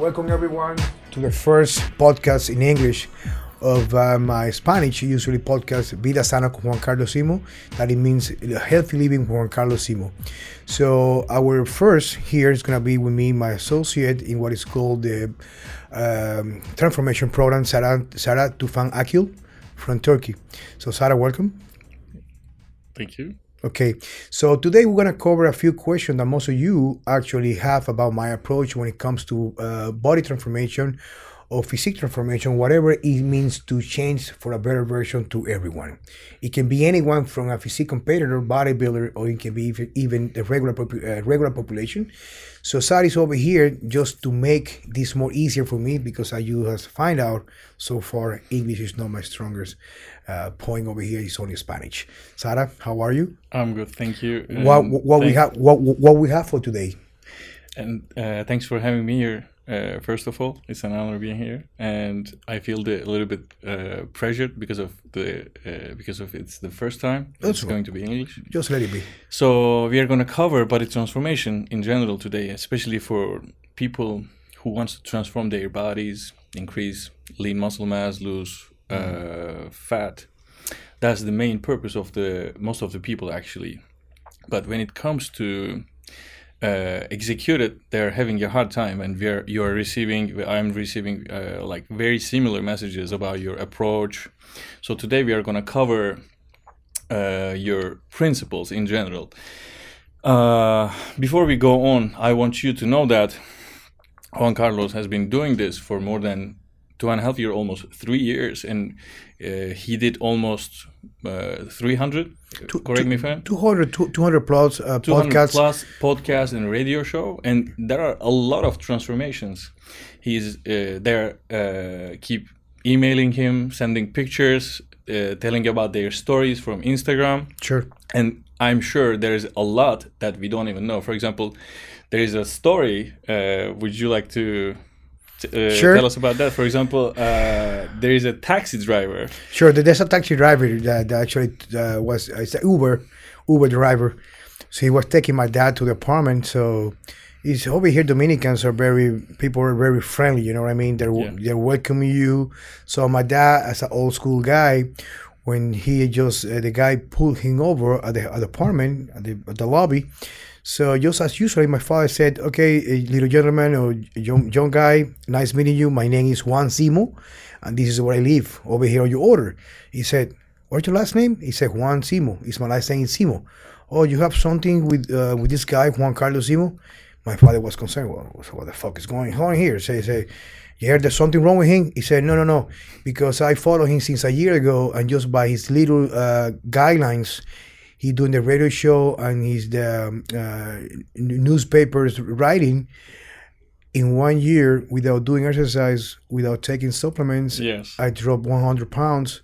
Welcome everyone to the first podcast in English of uh, my Spanish usually podcast Vida Sana con Juan Carlos Simo. That it means healthy living Juan Carlos Simo. So our first here is gonna be with me, my associate in what is called the um, transformation program, Sarah, Sarah Tufan Akil from Turkey. So Sarah, welcome. Thank you. Okay, so today we're gonna cover a few questions that most of you actually have about my approach when it comes to uh, body transformation or physique transformation, whatever it means to change for a better version to everyone. It can be anyone from a physique competitor, bodybuilder, or it can be even, the regular uh, regular population. So Sari is over here just to make this more easier for me because as you have find out so far, English is not my strongest uh, point over here. It's only Spanish. Sara, how are you? I'm good, thank you. What what we have what what we have for today? And uh, thanks for having me here. Uh, first of all, it's an honor being here, and I feel the, a little bit uh, pressured because of the uh, because of it's the first time That's it's right. going to be English. Just let it be. So we are going to cover body transformation in general today, especially for people who wants to transform their bodies, increase lean muscle mass, lose uh, fat. That's the main purpose of the most of the people actually. But when it comes to uh, execute it, they're having a hard time, and we're you are receiving. I'm receiving uh, like very similar messages about your approach. So today we are going to cover uh, your principles in general. Uh, before we go on, I want you to know that Juan Carlos has been doing this for more than two and a half years, almost three years, and uh, he did almost uh, 300. correct me if I'm 200, 200 plus uh, 200 podcasts. plus podcast and radio show, and there are a lot of transformations. He's uh, there. Uh, keep emailing him, sending pictures, uh, telling about their stories from Instagram Sure. and I'm sure there's a lot that we don't even know. For example, there is a story. Uh, would you like to uh, Sure. tell us about that? For example, uh, there is a taxi driver. Sure. There's a taxi driver that, that actually uh, was it's an Uber, Uber driver. So he was taking my dad to the apartment. So he's over here. Dominicans are very people are very friendly. You know what I mean? They're Yeah. they're welcoming you. So my dad, as an old school guy, when he just uh, the guy pulled him over at the, at the apartment at the, at the lobby. So just as usual, my father said, "Okay, uh, little gentleman or young, young guy, nice meeting you. My name is Juan Simo, and this is where I live. Over here on your order." He said, "What's your last name?" He said, "Juan Simo." It's my last name is Simo. Oh, you have something with uh, with this guy, Juan Carlos Simo? My father was concerned. Well, what the fuck is going on here? Say, say, you heard there's something wrong with him? He said, no, no, no, because I follow him since a year ago, and just by his little uh, guidelines, he doing the radio show and he's the um, uh, newspapers writing. In one year, without doing exercise, without taking supplements, Yes. I dropped 100 pounds.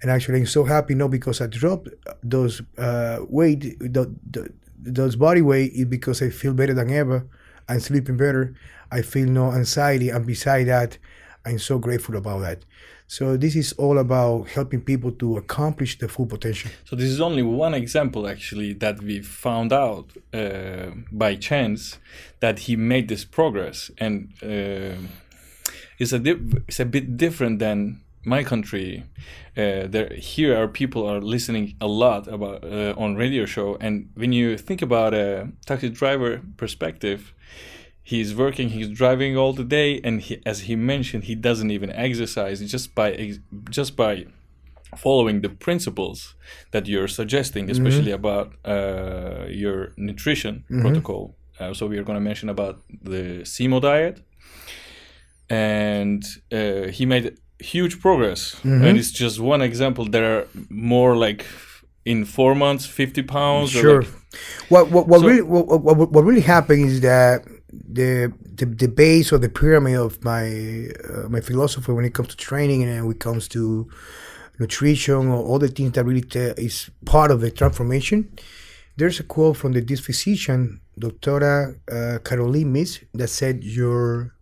And actually, I'm so happy not because I dropped those uh, weight, the, the, those body weight, is because I feel better than ever. I'm sleeping better. I feel no anxiety. And beside that, I'm so grateful about that. So this is all about helping people to accomplish the full potential. So this is only one example, actually, that we found out uh, by chance that he made this progress, and uh, it's a it's a bit different than my country. Uh, there here are people are listening a lot about uh, on radio show, and when you think about a taxi driver perspective, he's working he's driving all the day and he, as he mentioned he doesn't even exercise. Just by ex- just by following the principles that you're suggesting especially about uh, your nutrition protocol. Uh, so we are going to mention about the simo diet. And uh, he made huge progress. And it's just one example there are more like in four months 50 pounds or Sure. like- What what, what So- really what, what, what really happened is that the the, the base or the pyramid of my uh, my philosophy when it comes to training and when it comes to nutrition or all the things that really ta- is part of the transformation. There's a quote from the this physician, Doctora uh, Caroline Myss, that said your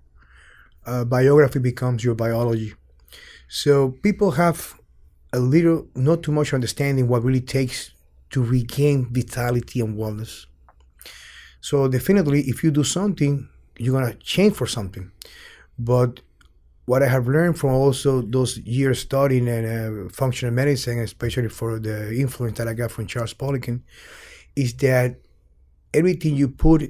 uh, biography becomes your biology. So people have a little, not too much understanding what really takes to regain vitality and wellness. So definitely, if you do something, you're gonna change for something. But what I have learned from also those years studying in uh, functional medicine, especially for the influence that I got from Charles Poliquin, is that everything you put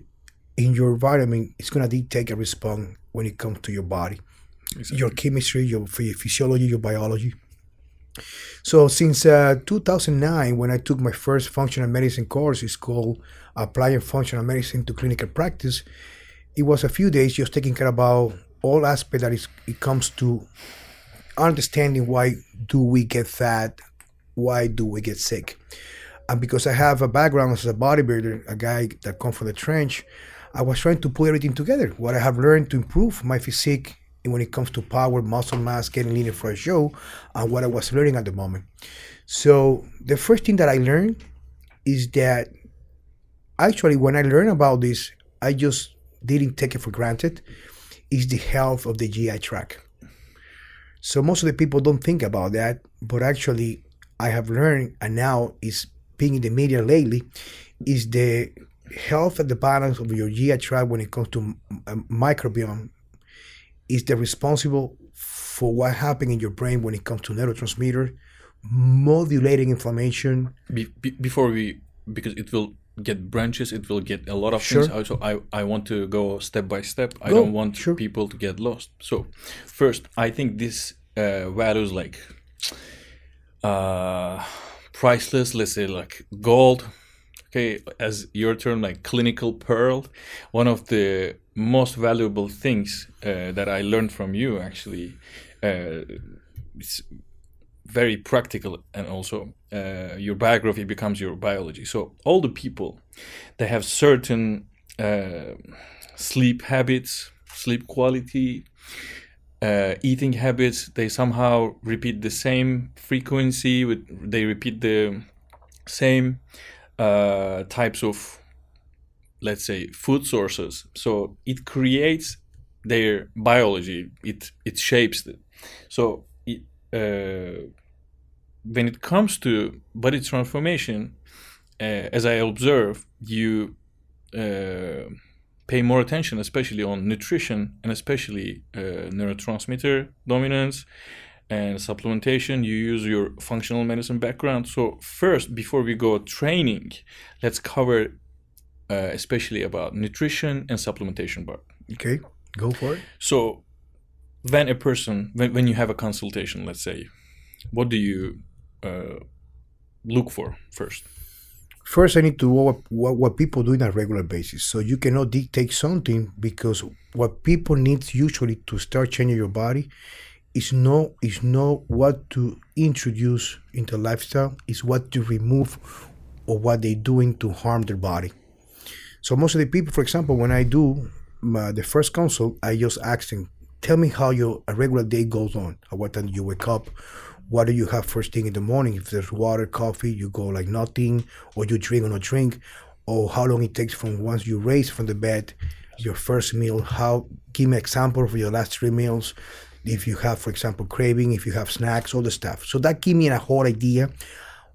in your environment is going to dictate a response when it comes to your body, exactly. your chemistry, your physiology, your biology. So since uh, 2009, when I took my first functional medicine course, it's called Applying Functional Medicine to Clinical Practice. It was a few days just taking care about all aspects that is, it comes to understanding why do we get fat, why do we get sick. And because I have a background as a bodybuilder, a guy that come from the trench, I was trying to put everything together. What I have learned to improve my physique when it comes to power, muscle mass, getting leaner for a show, and what I was learning at the moment. So the first thing that I learned is that actually when I learned about this, I just didn't take it for granted. Is the health of the GI tract. So most of the people don't think about that, but actually I have learned and now is being in the media lately is the health and the balance of your GI tract when it comes to microbiome is the responsible for what happens in your brain when it comes to neurotransmitter, modulating inflammation. Be, be, before we, because it will get branches, it will get a lot of sure. things. Also, I, I want to go step by step. I don't want sure. people to get lost. So, first, I think this uh, values like uh, priceless, let's say like gold, okay, as your term, like clinical pearl, one of the most valuable things uh, that I learned from you actually. Uh, it's very practical and also uh, your biography becomes your biology. So all the people they have certain uh, sleep habits, sleep quality, uh, eating habits. They somehow repeat the same frequency. With they repeat the same uh, types of let's say food sources. So it creates their biology. It it shapes it so it, uh, when it comes to body transformation uh, as i observe you uh, pay more attention especially on nutrition and especially uh, neurotransmitter dominance and supplementation you use your functional medicine background. So first before we go training let's cover uh, especially about nutrition and supplementation part. Okay go for it. So when a person when, when you have a consultation let's say what do you uh, look for first? First i need to know what, what, what people do on a regular basis. So you cannot dictate something because what people need usually to start changing your body is know is know what to introduce into lifestyle is what to remove or what they're doing to harm their body. So most of the people for example when i do my, the first consult i just ask them tell me how your a regular day goes on. At what time you wake up? What do you have first thing in the morning? If there's water coffee you go like nothing or you drink or not drink or how long it takes from once you raise from the bed your first meal. How give me example of your last three meals if you have, for example, craving, if you have snacks, all the stuff. So that give me a whole idea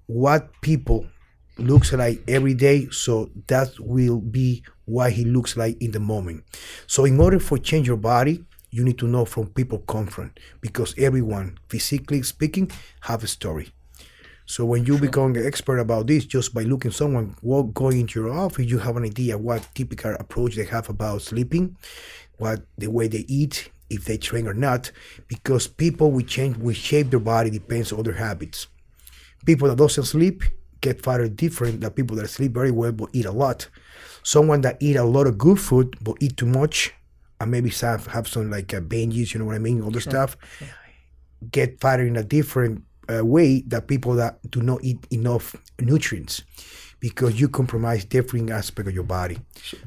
what people looks like every day. So that will be what he looks like in the moment. So in order for change your body, you need to know from people come from because everyone, physically speaking, have a story. So when you sure. become an expert about this, just by looking someone walk, going into your office, you have an idea what typical approach they have about sleeping, what the way they eat, if they train or not, because people will change, will shape their body depends on their habits. People that doesn't sleep get fatter different than people that sleep very well but eat a lot. Someone that eat a lot of good food but eat too much, and maybe have, have some like uh, binges, you know what I mean, all the sure. stuff, sure. get fatter in a different uh, way than people that do not eat enough nutrients because you compromise different aspect of your body.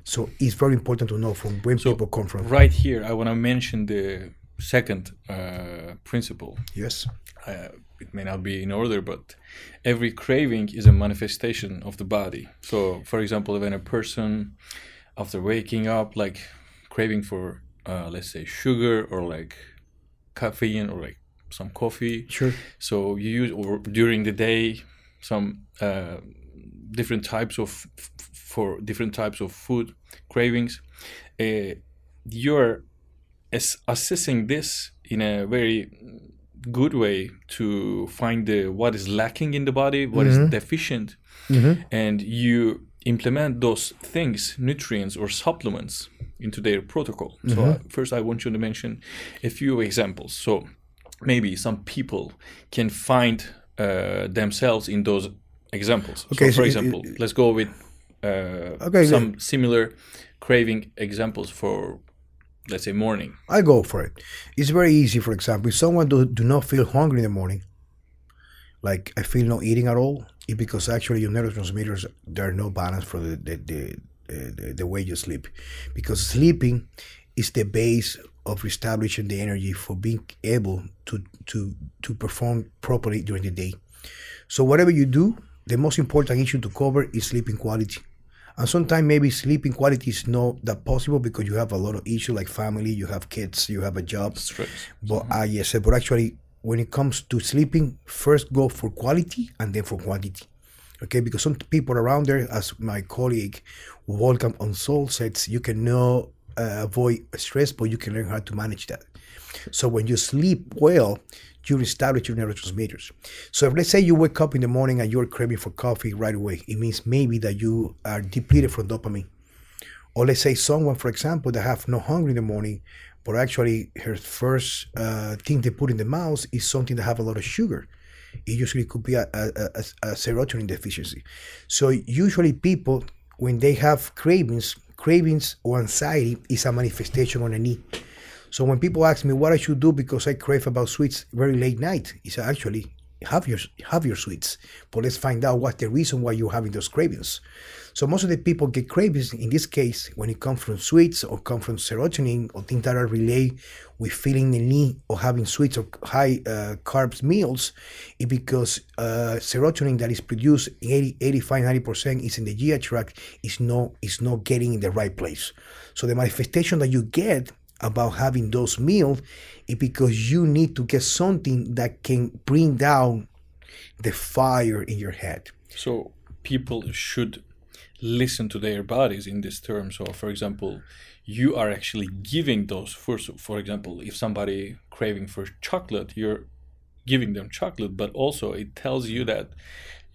So it's very important to know from where so people come from. Right here, I want to mention the second uh, principle. Yes. Uh, it may not be in order, but every craving is a manifestation of the body. So, for example, when a person, after waking up, like craving for, uh, let's say, sugar or like caffeine or like some coffee. Sure. So you use or during the day some uh, different types of for different types of food cravings uh, your as assessing this in a very good way to find the what is lacking in the body, what is deficient, and you implement those things, nutrients or supplements, into their protocol. So uh, first, I want you to mention a few examples. So maybe some people can find uh, themselves in those examples. Okay, so for so it- example, let's go with uh, Okay, some similar craving examples for, let's say, morning. I go for it. It's very easy. For example, if someone do, do not feel hungry in the morning, like I feel no eating at all, it's because actually your neurotransmitters there are no balance for the the, the, uh, the the way you sleep, because sleeping is the base of establishing the energy for being able to to to perform properly during the day. So whatever you do, the most important issue to cover is sleeping quality. And sometimes maybe sleeping quality is not that possible because you have a lot of issues like family, you have kids, you have a job. Stress. But uh, yes, but actually, when it comes to sleeping, first go for quality and then for quantity. Okay, because some people around there, as my colleague Wolfgang Unsöld says, you cannot uh, avoid stress, but you can learn how to manage that. So when you sleep well, you establish your neurotransmitters. So if let's say you wake up in the morning and you're craving for coffee right away, it means maybe that you are depleted from dopamine. Or let's say someone, for example, that have no hunger in the morning, but actually her first uh, thing they put in the mouth is something that have a lot of sugar. It usually could be a, a, a, a serotonin deficiency. So usually people, when they have cravings, cravings or anxiety is a manifestation on a need. So when people ask me what I should do because I crave about sweets very late night, it's actually have your have your sweets, but let's find out what's the reason why you're having those cravings. So most of the people get cravings in this case when it comes from sweets or come from serotonin or things that are related with feeling the need of having sweets or high uh, carbs meals, is because uh, serotonin that is produced 80, 85, 90 percent is in the GI tract is not is not getting in the right place. So the manifestation that you get about having those meals is because you need to get something that can bring down the fire in your head. So people should listen to their bodies in this term. So, for example, you are actually giving those. For for example, if somebody craving for chocolate, you're giving them chocolate, but also it tells you that.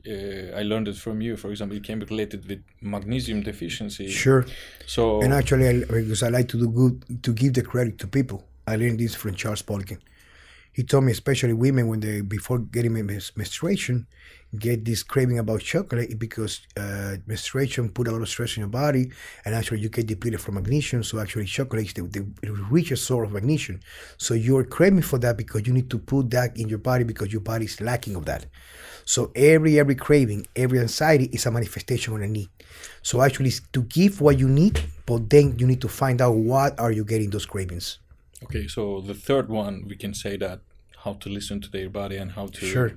Uh, I learned it from you. For example, it can be related with magnesium deficiency. Sure. So And actually, I, because I like to do good, to give the credit to people. I learned this from Charles Poliquin. He told me, especially women, when they before getting menstruation, get this craving about chocolate because uh, menstruation put a lot of stress in your body, and actually you get depleted from magnesium. So actually, chocolate is the, the richest source of magnesium. So you're craving for that because you need to put that in your body because your body is lacking of that. So every every craving, every anxiety is a manifestation of a need. So actually, to give what you need, but then you need to find out what are you getting those cravings. Okay, so the third one, we can say that how to listen to their body and how to Sure.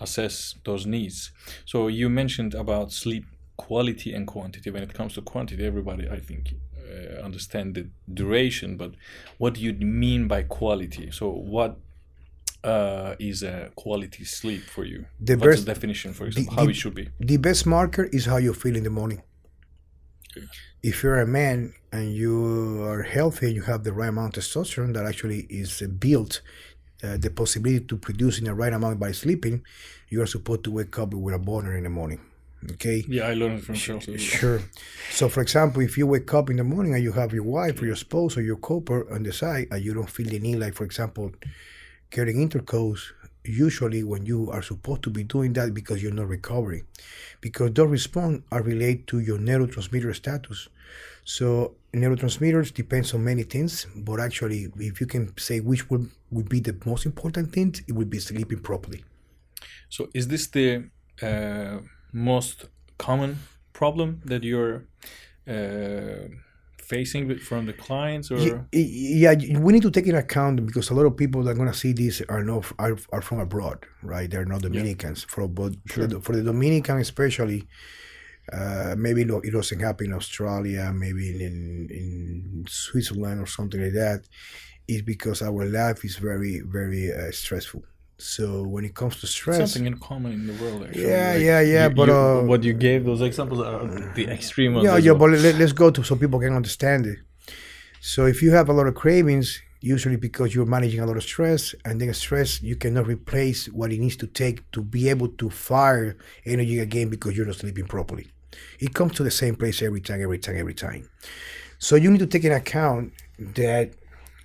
assess those needs. So you mentioned about sleep quality and quantity. When it comes to quantity, everybody, I think, uh, understand the duration. But what do you mean by quality? So what uh, is a quality sleep for you? The What's best- the definition, for example, the- how the- it should be? The best marker is how you feel in the morning. If you're a man and you are healthy, you have the right amount of testosterone that actually is built uh, the possibility to produce in the right amount by sleeping, you are supposed to wake up with a boner in the morning. Okay. Yeah, I learned from Charles. Sure. So, for example, if you wake up in the morning and you have your wife or your spouse or your couple on the side and you don't feel the need, like, for example, getting intercourse, usually when you are supposed to be doing that because you're not recovering, because those response are related to your neurotransmitter status. So, neurotransmitters depends on many things, but actually, if you can say which would, would be the most important thing, it would be sleeping properly. So is this the uh, most common problem that you're uh, facing from the clients, or Ye- Yeah, we need to take into account because a lot of people that are going to see this are not are, are from abroad, right? They're not Dominicans. For but for, the, for the Dominican especially, uh, maybe it doesn't happen in Australia, maybe in in Switzerland or something like that. Is because our life is very very uh, stressful. So when it comes to stress, something in common in the world? Actually, Yeah, yeah, yeah, you- but, you- uh, what you gave those examples are the extreme ones. Yeah, yeah, well. but let, let's go to so people can understand it. So if you have a lot of cravings, usually because you're managing a lot of stress and then stress you cannot replace what it needs to take to be able to fire energy again because you're not sleeping properly it comes to the same place every time every time every time so you need to take in account that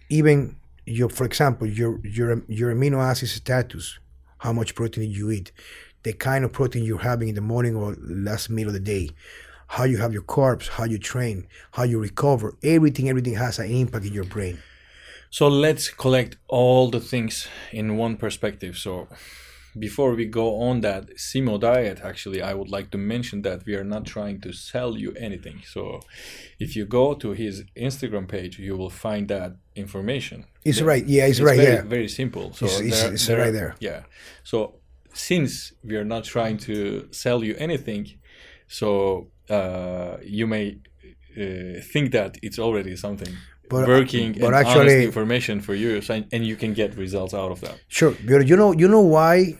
even your for example your your your amino acid status how much protein you eat the kind of protein you're having in the morning or last meal of the day how you have your carbs how you train how you recover everything everything has an impact in your brain So let's collect all the things in one perspective. So before we go on that Simo diet, actually, I would like to mention that we are not trying to sell you anything. So if you go to his Instagram page, you will find that information. It's The- right. Yeah, it's, right. very, yeah. Very simple. So It's- it's- there- it's there right there. Yeah. So since we are not trying to sell you anything, so uh, you may uh, think that it's already something But- working but and actually- honest information for you, so, and you can get results out of that. Sure. But you know, you know why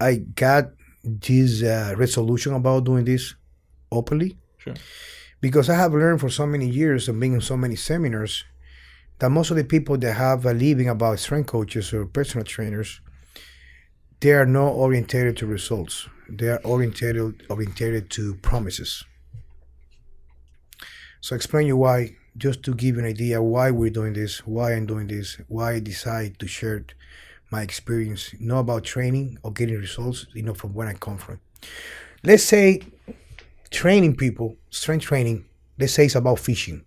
I got this uh, resolution about doing this openly? Sure. Because I have learned for so many years and being in so many seminars that most of the people that have a living about strength coaches or personal trainers, they are not orientated to results. They are orientated orientated to promises. So explain you why, just to give you an idea why we're doing this, why I'm doing this, why I decide to share my experience, not about training or getting results, you know, from where I come from. Let's say training people, strength training, let's say it's about fishing.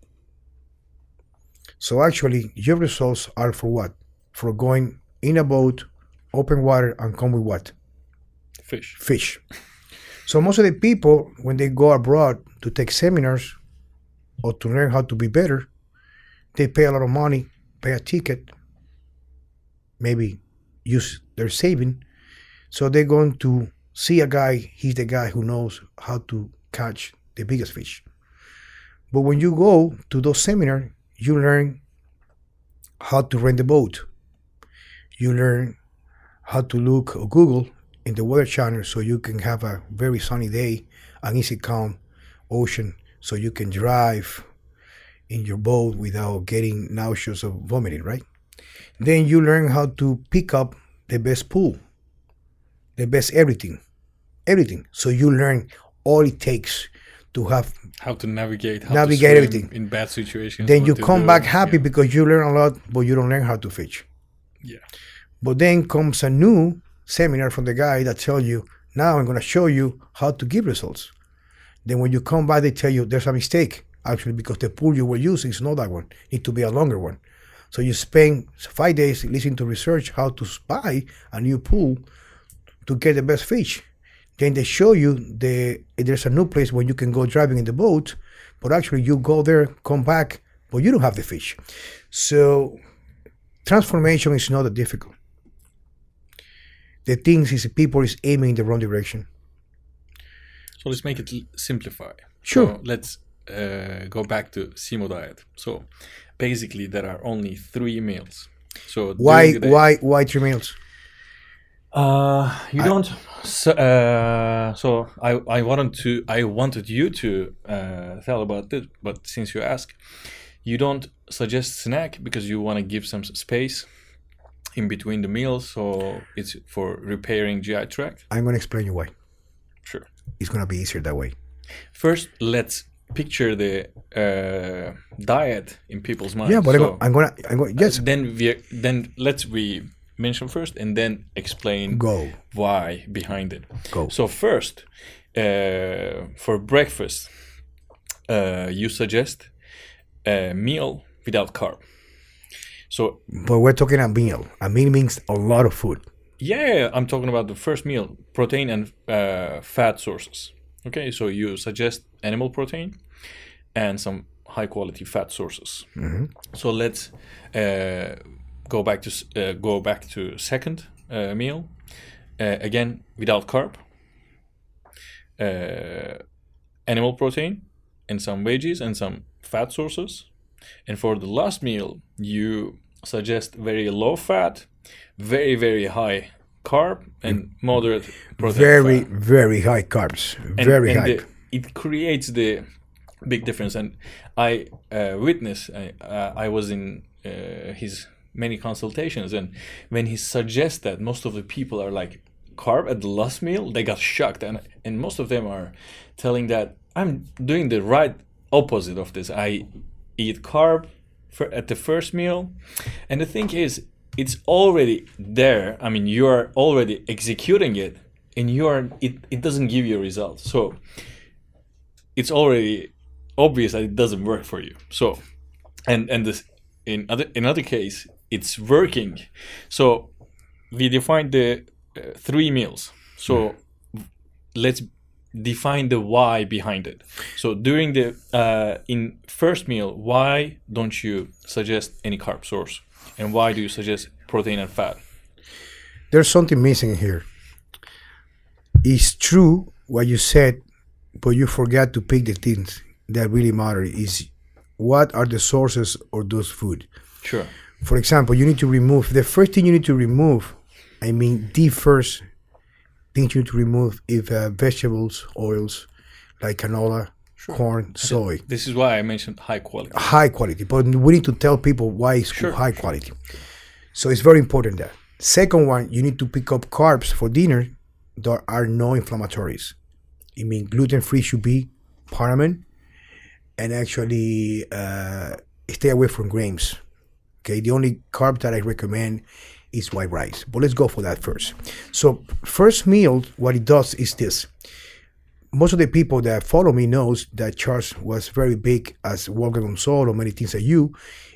So actually, your results are for what? For going in a boat, open water, and come with what? Fish. Fish. So most of the people, when they go abroad to take seminars or to learn how to be better, they pay a lot of money, pay a ticket, maybe use their saving. So they're going to see a guy, he's the guy who knows how to catch the biggest fish. But when you go to those seminars, you learn how to rent the boat. You learn how to look or Google in the weather channel so you can have a very sunny day, an easy calm ocean, so you can drive in your boat without getting nauseous or vomiting, right? Then you learn how to pick up the best pool, the best everything, everything. So you learn all it takes to have. How to navigate. How Navigate to everything. in bad situations. Then you come do, back happy yeah. because you learn a lot, but you don't learn how to fish. Yeah. But then comes a new seminar from the guy that tells you, now I'm going to show you how to give results. Then when you come back, they tell you there's a mistake, actually, because the pool you were using is not that one. Need to be a longer one. So you spend five days listening to research how to buy a new pool to get the best fish. Then they show you the there's a new place where you can go driving in the boat, but actually you go there, come back, but you don't have the fish. So transformation is not that difficult. The thing is, people is aiming in the wrong direction. So let's make it simplify. Sure. So let's uh, go back to Simo diet. So basically, there are only three meals. So Why? day- Why? Why three meals? Uh, you don't. So, uh, so I, I wanted to, I wanted you to uh, tell about it, but since you ask, you don't suggest snack because you want to give some space in between the meals, so it's for repairing GI tract. I'm going to explain you why. It's going to be easier that way. First, let's picture the uh, diet in people's minds. Yeah, but So, I'm going to. I'm going. Yes. then we then let's we mention first and then explain Go. why behind it. Go. So first, uh, for breakfast, uh, you suggest a meal without carb. So But we're talking a meal. A meal means a lot of food. Yeah, I'm talking about the first meal, protein and uh, fat sources. Okay, so you suggest animal protein and some high quality fat sources. So let's uh, go back to uh, go back to second uh, meal uh, again without carb, uh, animal protein, and some veggies and some fat sources. And for the last meal, you suggest very low fat, very very high carb, and moderate protein. Very, fat. very high carbs. And- very and high. the- it creates the big difference. And I uh, witnessed. I, uh, I was in uh, his many consultations, and when he suggests that, most of the people are like carb at the last meal, they got shocked, and and most of them are telling that I'm doing the right opposite of this. I eat carb for, at the first meal, and the thing is, it's already there. I mean, you are already executing it, and you are it. It doesn't give you results, so it's already obvious that it doesn't work for you. So, and and this in other in other case, it's working. So we define the uh, three meals. So let's define the why behind it. So during the uh, in first meal, why don't you suggest any carb source, and why do you suggest protein and fat? There's something missing here. It's true what you said, but you forgot to pick the things that really matter. Is what are the sources of those food? Sure. For example, you need to remove the first thing you need to remove. I mean, the first thing you need to remove is uh, vegetables, oils like canola, corn, soy. This is why I mentioned high quality. High quality, but we need to tell people why it's Sure. high quality. So it's very important that. Second one, you need to pick up carbs for dinner that are no inflammatories. I mean, gluten free should be paramount, and actually uh, stay away from grains. Okay, the only carb that I recommend is white rice. But let's go for that first. So first meal, what it does is this. Most of the people that follow me knows that Charles was very big as Wolfgang Unsöld or many things that you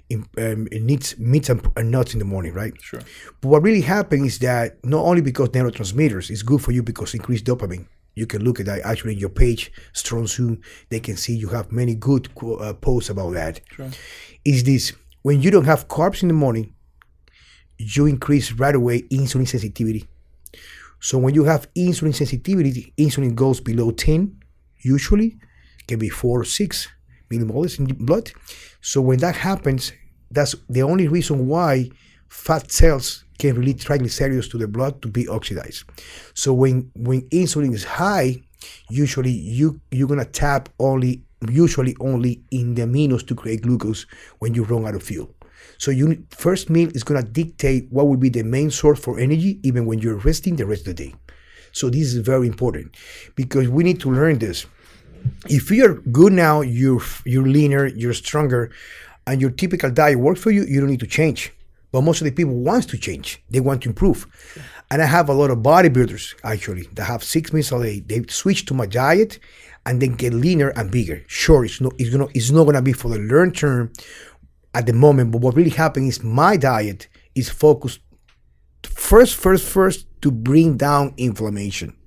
in, um, it needs meat and, and nuts in the morning, right? Sure. But what really happens is that not only because neurotransmitters is good for you because increased dopamine. You can look at that actually in your page, Strong Soon. They can see you have many good uh, posts about that. Sure. Is this when you don't have carbs in the morning, you increase right away insulin sensitivity. So when you have insulin sensitivity, insulin goes below 10, usually, can be 4 or 6 millimoles in blood. So when that happens, that's the only reason why fat cells can release triglycerides to the blood to be oxidized. So when when insulin is high, usually you you're gonna tap only usually only in the aminos to create glucose when you run out of fuel. So you first meal is gonna dictate what will be the main source for energy even when you're resting the rest of the day. So this is very important because we need to learn this. If you're good now, you're you're leaner, you're stronger, and your typical diet works for you, you don't need to change. But most of the people wants to change. They want to improve. And I have a lot of bodybuilders actually that have six meals a day. They switch to my diet and then get leaner and bigger. Sure, it's not it's gonna it's not gonna be for the long term at the moment, but what really happens is my diet is focused first, first, first to bring down inflammation.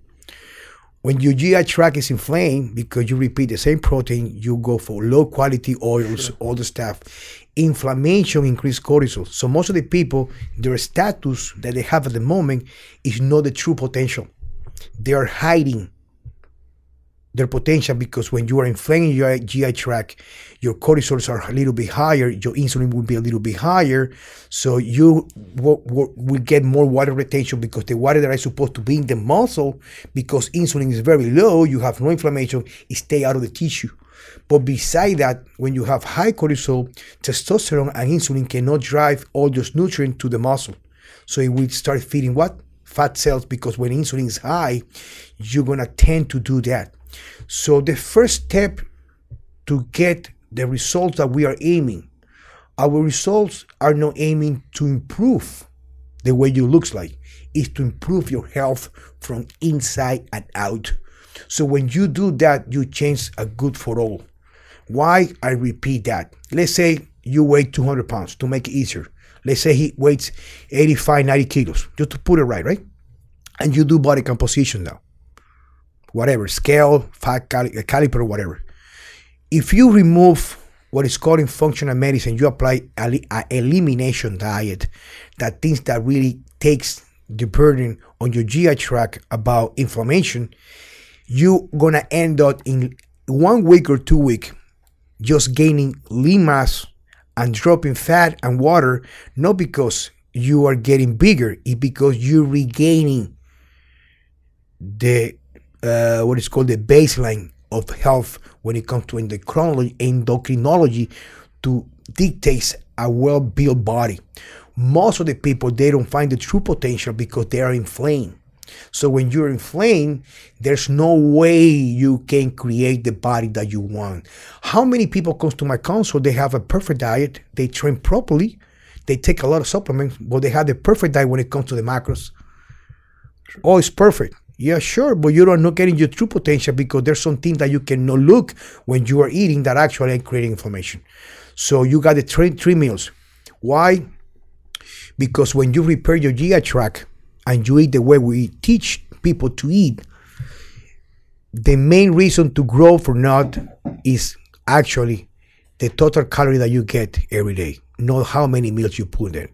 When your GI tract is inflamed because you repeat the same protein, you go for low quality oils, all the stuff. Inflammation increase cortisol. So most of the people, their status that they have at the moment is not the true potential. They are hiding their potential because when you are inflaming your GI tract, your cortisols are a little bit higher, your insulin will be a little bit higher, so you will, will, get more water retention because the water that is supposed to be in the muscle, because insulin is very low, you have no inflammation, it stay out of the tissue. But beside that, when you have high cortisol, testosterone and insulin cannot drive all those nutrients to the muscle. So it will start feeding what? Fat cells because when insulin is high, you're gonna tend to do that. So the first step to get the results that we are aiming, our results are not aiming to improve the way you looks like, is to improve your health from inside and out. So when you do that, you change a good for all. Why I repeat that? Let's say you weigh 200 pounds to make it easier. Let's say he weighs 85, 90 kilos, just to put it right, right? And you do body composition now whatever scale, fat cali- caliper, whatever. If you remove what is called in functional medicine, you apply a, a elimination diet, that things that really takes the burden on your GI tract about inflammation, you're gonna end up in one week or two week just gaining lean mass and dropping fat and water, not because you are getting bigger, it's because you're regaining the uh, what is called the baseline of health when it comes to endocrinology, endocrinology to dictate a well-built body. most of the people they don't find the true potential because they are inflamed. So when you're inflamed, there's no way you can create the body that you want. How many people comes to my consult? They have a perfect diet, they train properly, they take a lot of supplements, but they have the perfect diet when it comes to the macros. Oh, it's perfect. Yeah, sure, but you're not getting your true potential because there's some things that you cannot look when you are eating that actually are creating inflammation. So you got the three, three meals. Why? Because when you repair your GI tract and you eat the way we teach people to eat, the main reason to grow or not is actually the total calorie that you get every day, not how many meals you put in.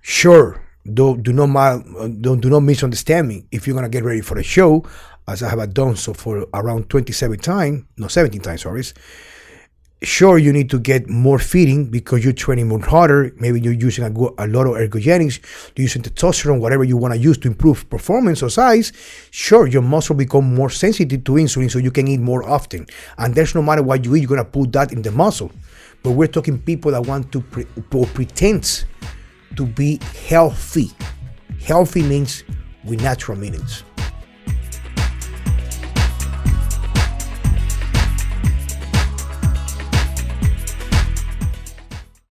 Sure, do, do not don't do not misunderstand me. If you're gonna get ready for the show, as I have done so for around 27 times, no 17 times, sorry. Sure, you need to get more feeding because you're training more harder. Maybe you're using a, a lot of ergogenics, you're using testosterone, whatever you want to use to improve performance or size. Sure, your muscle become more sensitive to insulin, so you can eat more often. And there's no matter what you eat, you're gonna put that in the muscle. But we're talking people that want to pre- or pretend to be healthy. Healthy means with natural meanings.